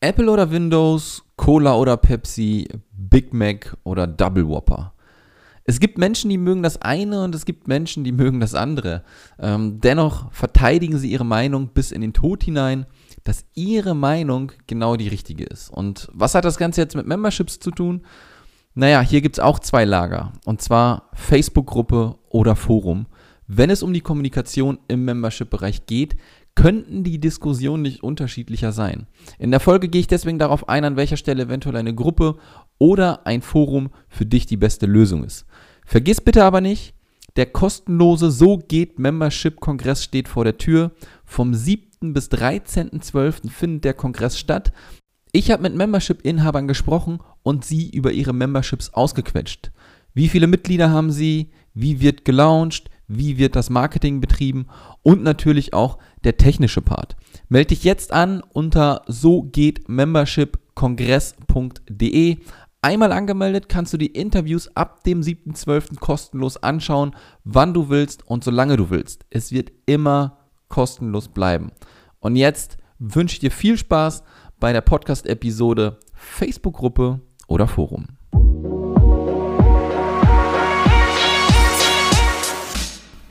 Apple oder Windows, Cola oder Pepsi, Big Mac oder Double Whopper. Es gibt Menschen, die mögen das eine und es gibt Menschen, die mögen das andere. Ähm, dennoch verteidigen sie ihre Meinung bis in den Tod hinein, dass ihre Meinung genau die richtige ist. Und was hat das Ganze jetzt mit Memberships zu tun? Naja, hier gibt es auch zwei Lager. Und zwar Facebook-Gruppe oder Forum. Wenn es um die Kommunikation im Membership-Bereich geht, könnten die Diskussionen nicht unterschiedlicher sein. In der Folge gehe ich deswegen darauf ein, an welcher Stelle eventuell eine Gruppe oder ein Forum für dich die beste Lösung ist. Vergiss bitte aber nicht, der kostenlose So geht Membership-Kongress steht vor der Tür. Vom 7. bis 13.12. findet der Kongress statt. Ich habe mit Membership-Inhabern gesprochen und sie über ihre Memberships ausgequetscht. Wie viele Mitglieder haben sie? Wie wird gelauncht? Wie wird das Marketing betrieben? Und natürlich auch der technische Part. Melde dich jetzt an unter so geht membershipkongress.de. Einmal angemeldet kannst du die Interviews ab dem 7.12. kostenlos anschauen, wann du willst und solange du willst. Es wird immer kostenlos bleiben. Und jetzt wünsche ich dir viel Spaß bei der Podcast-Episode Facebook-Gruppe oder Forum.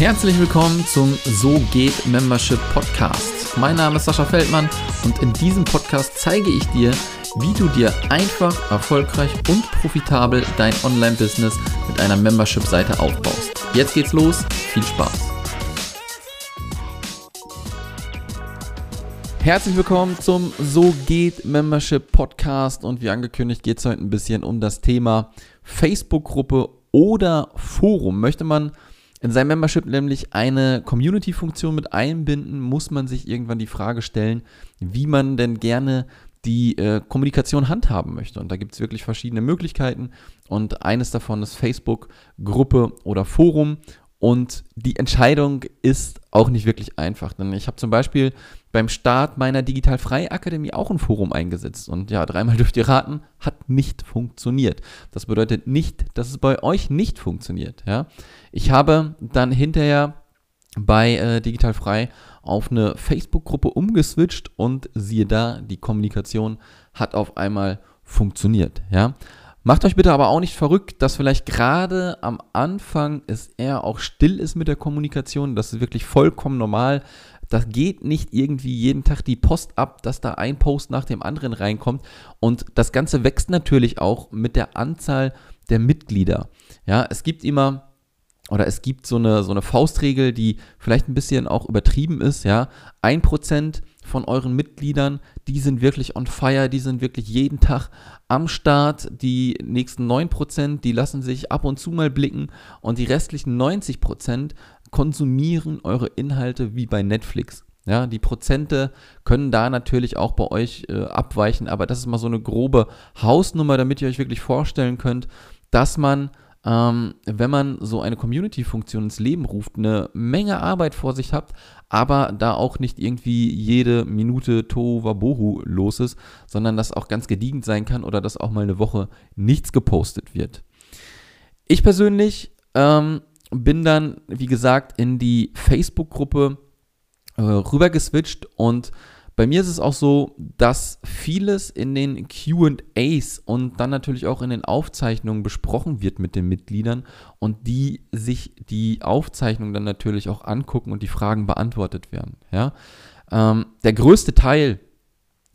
Herzlich willkommen zum So geht Membership Podcast. Mein Name ist Sascha Feldmann und in diesem Podcast zeige ich dir, wie du dir einfach, erfolgreich und profitabel dein Online-Business mit einer Membership-Seite aufbaust. Jetzt geht's los, viel Spaß! Herzlich willkommen zum So geht Membership Podcast und wie angekündigt geht es heute ein bisschen um das Thema Facebook-Gruppe oder Forum. Möchte man in seinem Membership nämlich eine Community-Funktion mit einbinden, muss man sich irgendwann die Frage stellen, wie man denn gerne die äh, Kommunikation handhaben möchte. Und da gibt es wirklich verschiedene Möglichkeiten. Und eines davon ist Facebook, Gruppe oder Forum. Und die Entscheidung ist auch nicht wirklich einfach, denn ich habe zum Beispiel beim Start meiner Digital Frei Akademie auch ein Forum eingesetzt und ja, dreimal dürft ihr raten, hat nicht funktioniert. Das bedeutet nicht, dass es bei euch nicht funktioniert. Ja? Ich habe dann hinterher bei äh, Digital Frei auf eine Facebook-Gruppe umgeswitcht und siehe da, die Kommunikation hat auf einmal funktioniert. Ja? Macht euch bitte aber auch nicht verrückt, dass vielleicht gerade am Anfang es eher auch still ist mit der Kommunikation. Das ist wirklich vollkommen normal. Das geht nicht irgendwie jeden Tag die Post ab, dass da ein Post nach dem anderen reinkommt. Und das Ganze wächst natürlich auch mit der Anzahl der Mitglieder. Ja, es gibt immer oder es gibt so eine, so eine Faustregel, die vielleicht ein bisschen auch übertrieben ist, ja. Ein Prozent von euren Mitgliedern, die sind wirklich on fire, die sind wirklich jeden Tag am Start. Die nächsten 9%, die lassen sich ab und zu mal blicken und die restlichen 90% konsumieren eure Inhalte wie bei Netflix. Ja, die Prozente können da natürlich auch bei euch äh, abweichen, aber das ist mal so eine grobe Hausnummer, damit ihr euch wirklich vorstellen könnt, dass man ähm, wenn man so eine Community-Funktion ins Leben ruft, eine Menge Arbeit vor sich hat, aber da auch nicht irgendwie jede Minute Tohuwabohu los ist, sondern das auch ganz gediegend sein kann oder dass auch mal eine Woche nichts gepostet wird. Ich persönlich ähm, bin dann, wie gesagt, in die Facebook-Gruppe äh, rübergeswitcht und bei mir ist es auch so, dass vieles in den QAs und dann natürlich auch in den Aufzeichnungen besprochen wird mit den Mitgliedern und die sich die Aufzeichnung dann natürlich auch angucken und die Fragen beantwortet werden. Ja? Ähm, der größte Teil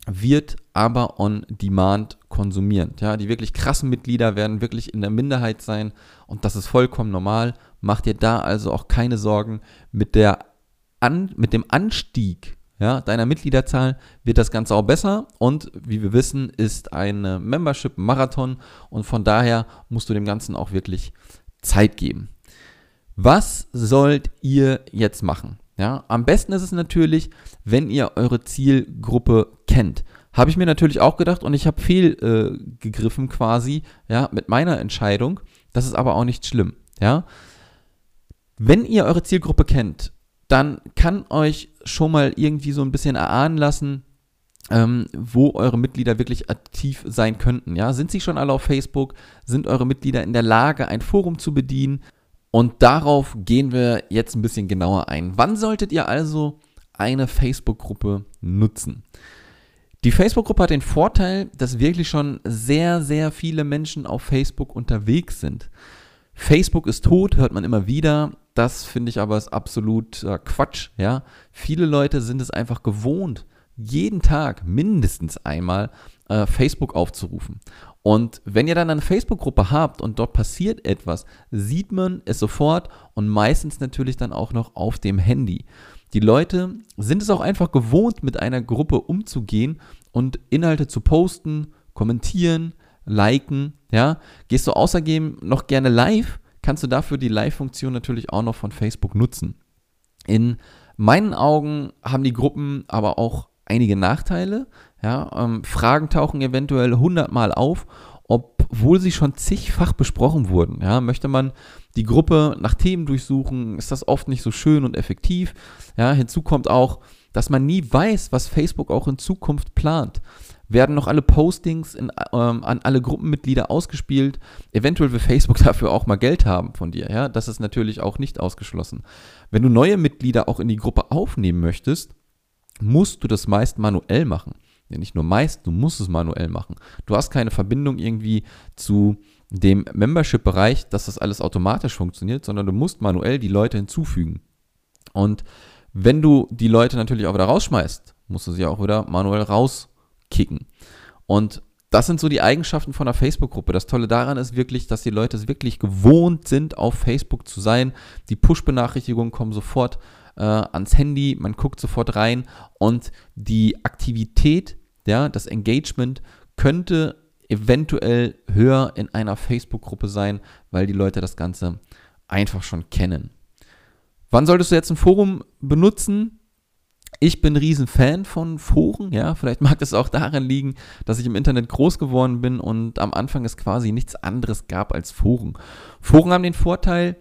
wird aber on demand konsumieren. Ja, die wirklich krassen Mitglieder werden wirklich in der Minderheit sein und das ist vollkommen normal. Macht ihr da also auch keine Sorgen mit der an, mit dem Anstieg ja, deiner Mitgliederzahl wird das Ganze auch besser und wie wir wissen, ist ein Membership Marathon und von daher musst du dem Ganzen auch wirklich Zeit geben. Was sollt ihr jetzt machen? Ja, am besten ist es natürlich, wenn ihr eure Zielgruppe kennt. Habe ich mir natürlich auch gedacht und ich habe fehlgegriffen äh, quasi, ja, mit meiner Entscheidung. Das ist aber auch nicht schlimm, ja. Wenn ihr eure Zielgruppe kennt dann kann euch schon mal irgendwie so ein bisschen erahnen lassen, ähm, wo eure Mitglieder wirklich aktiv sein könnten. Ja? Sind sie schon alle auf Facebook? Sind eure Mitglieder in der Lage, ein Forum zu bedienen? Und darauf gehen wir jetzt ein bisschen genauer ein. Wann solltet ihr also eine Facebook-Gruppe nutzen? Die Facebook-Gruppe hat den Vorteil, dass wirklich schon sehr, sehr viele Menschen auf Facebook unterwegs sind. Facebook ist tot, hört man immer wieder. Das finde ich aber ist absolut Quatsch, ja. Viele Leute sind es einfach gewohnt, jeden Tag mindestens einmal äh, Facebook aufzurufen. Und wenn ihr dann eine Facebook-Gruppe habt und dort passiert etwas, sieht man es sofort und meistens natürlich dann auch noch auf dem Handy. Die Leute sind es auch einfach gewohnt, mit einer Gruppe umzugehen und Inhalte zu posten, kommentieren, liken, ja. Gehst du außerdem noch gerne live, kannst du dafür die Live-Funktion natürlich auch noch von Facebook nutzen. In meinen Augen haben die Gruppen aber auch einige Nachteile. Ja, ähm, Fragen tauchen eventuell hundertmal auf, obwohl sie schon zigfach besprochen wurden. Ja, möchte man die Gruppe nach Themen durchsuchen, ist das oft nicht so schön und effektiv. Ja, hinzu kommt auch, dass man nie weiß, was Facebook auch in Zukunft plant. Werden noch alle Postings in, ähm, an alle Gruppenmitglieder ausgespielt? Eventuell will Facebook dafür auch mal Geld haben von dir. Ja, das ist natürlich auch nicht ausgeschlossen. Wenn du neue Mitglieder auch in die Gruppe aufnehmen möchtest, musst du das meist manuell machen. Ja, nicht nur meist, du musst es manuell machen. Du hast keine Verbindung irgendwie zu dem Membership-Bereich, dass das alles automatisch funktioniert, sondern du musst manuell die Leute hinzufügen. Und wenn du die Leute natürlich auch wieder rausschmeißt, musst du sie auch wieder manuell rauskicken. Und das sind so die Eigenschaften von einer Facebook-Gruppe. Das Tolle daran ist wirklich, dass die Leute es wirklich gewohnt sind, auf Facebook zu sein. Die Push-Benachrichtigungen kommen sofort äh, ans Handy, man guckt sofort rein und die Aktivität, ja, das Engagement könnte eventuell höher in einer Facebook-Gruppe sein, weil die Leute das Ganze einfach schon kennen. Wann solltest du jetzt ein Forum benutzen? Ich bin ein Riesenfan von Foren, ja. Vielleicht mag das auch daran liegen, dass ich im Internet groß geworden bin und am Anfang es quasi nichts anderes gab als Foren. Foren haben den Vorteil,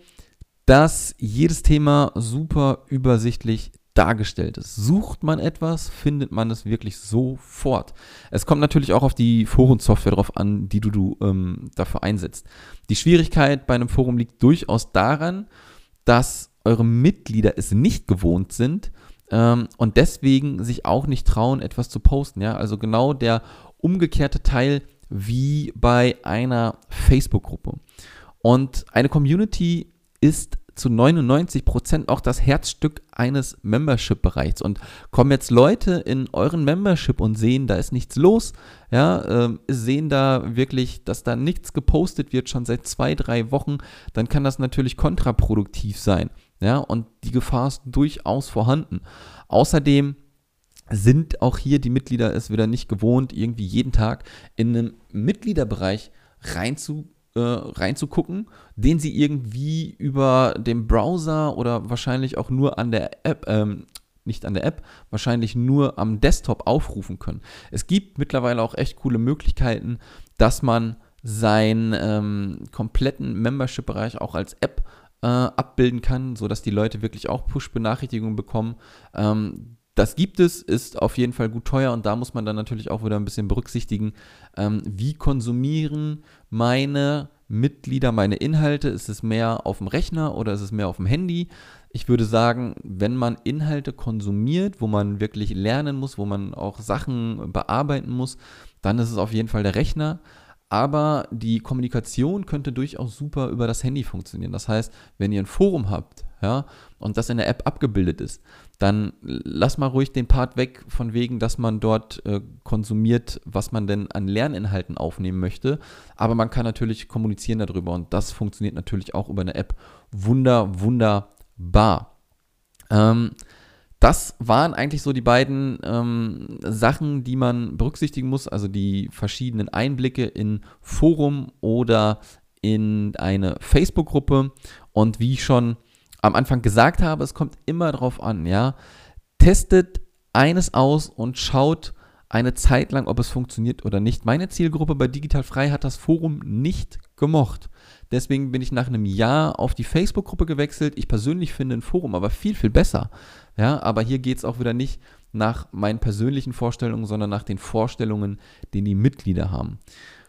dass jedes Thema super übersichtlich dargestellt ist. Sucht man etwas, findet man es wirklich sofort. Es kommt natürlich auch auf die Forensoftware drauf an, die du, du ähm, dafür einsetzt. Die Schwierigkeit bei einem Forum liegt durchaus daran, dass eure Mitglieder es nicht gewohnt sind ähm, und deswegen sich auch nicht trauen, etwas zu posten. Ja? Also genau der umgekehrte Teil wie bei einer Facebook-Gruppe. Und eine Community ist zu 99% auch das Herzstück eines Membership-Bereichs. Und kommen jetzt Leute in euren Membership und sehen, da ist nichts los, ja, äh, sehen da wirklich, dass da nichts gepostet wird, schon seit zwei, drei Wochen, dann kann das natürlich kontraproduktiv sein. Ja, und die Gefahr ist durchaus vorhanden. Außerdem sind auch hier die Mitglieder es wieder nicht gewohnt, irgendwie jeden Tag in einen Mitgliederbereich reinzu äh, reinzugucken, den sie irgendwie über den Browser oder wahrscheinlich auch nur an der App, ähm, nicht an der App, wahrscheinlich nur am Desktop aufrufen können. Es gibt mittlerweile auch echt coole Möglichkeiten, dass man seinen ähm, kompletten Membership-Bereich auch als App äh, abbilden kann, sodass die Leute wirklich auch Push-Benachrichtigungen bekommen. Ähm, das gibt es, ist auf jeden Fall gut teuer und da muss man dann natürlich auch wieder ein bisschen berücksichtigen, ähm, wie konsumieren meine Mitglieder meine Inhalte? Ist es mehr auf dem Rechner oder ist es mehr auf dem Handy? Ich würde sagen, wenn man Inhalte konsumiert, wo man wirklich lernen muss, wo man auch Sachen bearbeiten muss, dann ist es auf jeden Fall der Rechner aber die Kommunikation könnte durchaus super über das Handy funktionieren. Das heißt, wenn ihr ein Forum habt, ja, und das in der App abgebildet ist, dann lass mal ruhig den Part weg von wegen, dass man dort äh, konsumiert, was man denn an Lerninhalten aufnehmen möchte. Aber man kann natürlich kommunizieren darüber und das funktioniert natürlich auch über eine App wunder, wunderbar. Ähm, das waren eigentlich so die beiden ähm, Sachen, die man berücksichtigen muss, also die verschiedenen Einblicke in Forum oder in eine Facebook-Gruppe. Und wie ich schon am Anfang gesagt habe, es kommt immer darauf an, ja. Testet eines aus und schaut eine Zeit lang, ob es funktioniert oder nicht. Meine Zielgruppe bei Digital Frei hat das Forum nicht gemocht. Deswegen bin ich nach einem Jahr auf die Facebook-Gruppe gewechselt. Ich persönlich finde ein Forum aber viel, viel besser. Ja, aber hier geht es auch wieder nicht nach meinen persönlichen Vorstellungen, sondern nach den Vorstellungen, die die Mitglieder haben.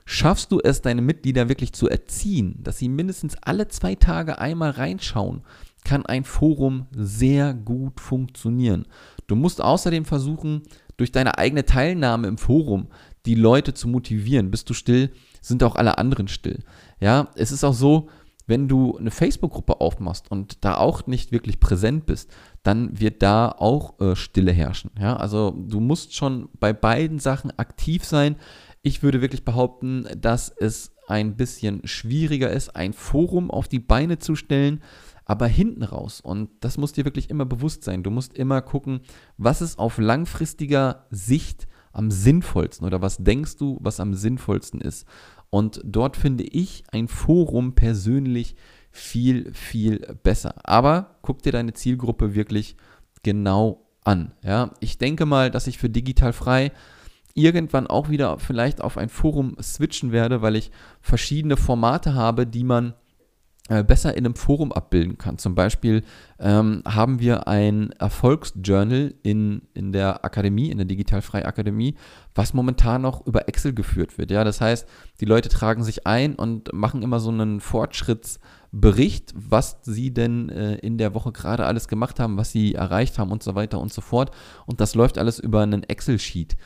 Schaffst du es, deine Mitglieder wirklich zu erziehen, dass sie mindestens alle zwei Tage einmal reinschauen, kann ein Forum sehr gut funktionieren. Du musst außerdem versuchen, durch deine eigene Teilnahme im Forum die Leute zu motivieren. Bist du still, sind auch alle anderen still. Ja, es ist auch so, wenn du eine Facebook-Gruppe aufmachst und da auch nicht wirklich präsent bist, dann wird da auch äh, Stille herrschen. Ja, also du musst schon bei beiden Sachen aktiv sein. Ich würde wirklich behaupten, dass es ein bisschen schwieriger ist, ein Forum auf die Beine zu stellen, aber hinten raus. Und das muss dir wirklich immer bewusst sein. Du musst immer gucken, was ist auf langfristiger Sicht am sinnvollsten oder was denkst du, was am sinnvollsten ist. Und dort finde ich ein Forum persönlich viel, viel besser. Aber guck dir deine Zielgruppe wirklich genau an. Ja, ich denke mal, dass ich für digital frei irgendwann auch wieder vielleicht auf ein Forum switchen werde, weil ich verschiedene Formate habe, die man besser in einem Forum abbilden kann. Zum Beispiel ähm, haben wir ein Erfolgsjournal in, in der Akademie, in der Digitalfrei Akademie, was momentan noch über Excel geführt wird. Ja, das heißt, die Leute tragen sich ein und machen immer so einen Fortschrittsbericht, was sie denn äh, in der Woche gerade alles gemacht haben, was sie erreicht haben und so weiter und so fort. Und das läuft alles über einen Excel-Sheet.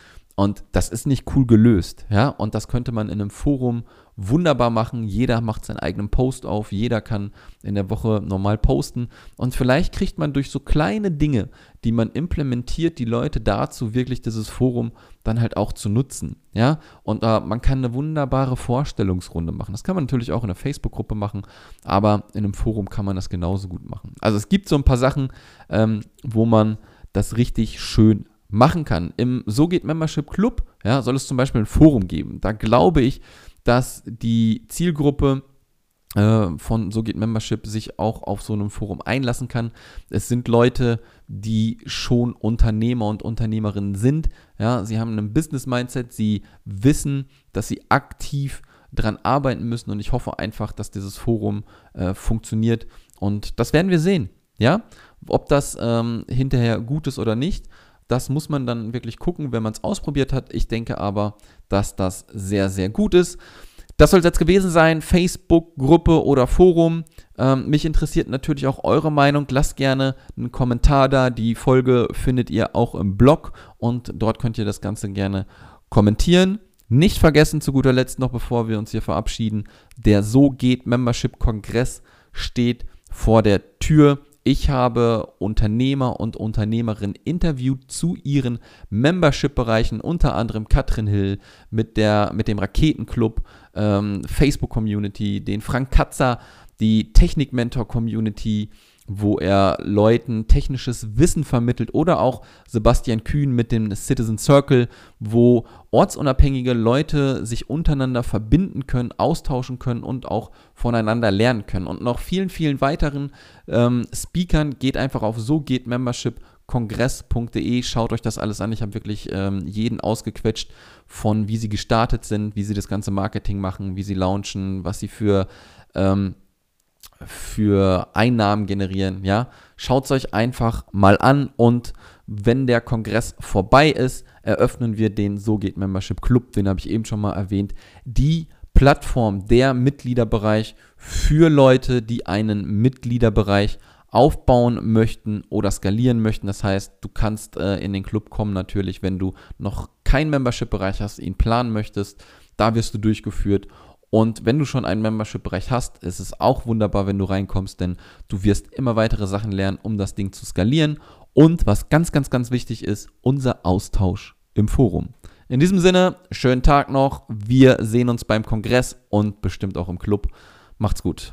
Und das ist nicht cool gelöst, ja. Und das könnte man in einem Forum wunderbar machen. Jeder macht seinen eigenen Post auf, jeder kann in der Woche normal posten. Und vielleicht kriegt man durch so kleine Dinge, die man implementiert, die Leute dazu, wirklich dieses Forum dann halt auch zu nutzen. Ja, und äh, man kann eine wunderbare Vorstellungsrunde machen. Das kann man natürlich auch in einer Facebook-Gruppe machen, aber in einem Forum kann man das genauso gut machen. Also es gibt so ein paar Sachen, ähm, wo man das richtig schön machen kann. Im So geht Membership Club ja, soll es zum Beispiel ein Forum geben. Da glaube ich, dass die Zielgruppe äh, von So geht Membership sich auch auf so einem Forum einlassen kann. Es sind Leute, die schon Unternehmer und Unternehmerinnen sind. Ja, sie haben ein Business-Mindset, sie wissen, dass sie aktiv dran arbeiten müssen und ich hoffe einfach, dass dieses Forum äh, funktioniert und das werden wir sehen. Ja, ob das ähm, hinterher gut ist oder nicht. Das muss man dann wirklich gucken, wenn man es ausprobiert hat. Ich denke aber, dass das sehr, sehr gut ist. Das soll es jetzt gewesen sein. Facebook-Gruppe oder Forum. Ähm, mich interessiert natürlich auch eure Meinung. Lasst gerne einen Kommentar da. Die Folge findet ihr auch im Blog und dort könnt ihr das Ganze gerne kommentieren. Nicht vergessen, zu guter Letzt noch, bevor wir uns hier verabschieden, der So geht Membership-Kongress steht vor der Tür. Ich habe Unternehmer und Unternehmerinnen interviewt zu ihren Membership-Bereichen, unter anderem Katrin Hill mit, der, mit dem Raketenclub, ähm, Facebook-Community, den Frank Katzer, die Technik-Mentor-Community, wo er Leuten technisches Wissen vermittelt oder auch Sebastian Kühn mit dem Citizen Circle, wo ortsunabhängige Leute sich untereinander verbinden können, austauschen können und auch voneinander lernen können. Und noch vielen, vielen weiteren ähm, Speakern geht einfach auf so geht Membership kongress.de. Schaut euch das alles an. Ich habe wirklich ähm, jeden ausgequetscht von wie sie gestartet sind, wie sie das ganze Marketing machen, wie sie launchen, was sie für ähm, für Einnahmen generieren, ja. Schaut es euch einfach mal an und wenn der Kongress vorbei ist, eröffnen wir den So geht Membership Club, den habe ich eben schon mal erwähnt, die Plattform, der Mitgliederbereich für Leute, die einen Mitgliederbereich aufbauen möchten oder skalieren möchten. Das heißt, du kannst äh, in den Club kommen natürlich, wenn du noch keinen Membership-Bereich hast, ihn planen möchtest. Da wirst du durchgeführt und wenn du schon einen Membership-Bereich hast, ist es auch wunderbar, wenn du reinkommst, denn du wirst immer weitere Sachen lernen, um das Ding zu skalieren. Und was ganz, ganz, ganz wichtig ist, unser Austausch im Forum. In diesem Sinne, schönen Tag noch. Wir sehen uns beim Kongress und bestimmt auch im Club. Macht's gut.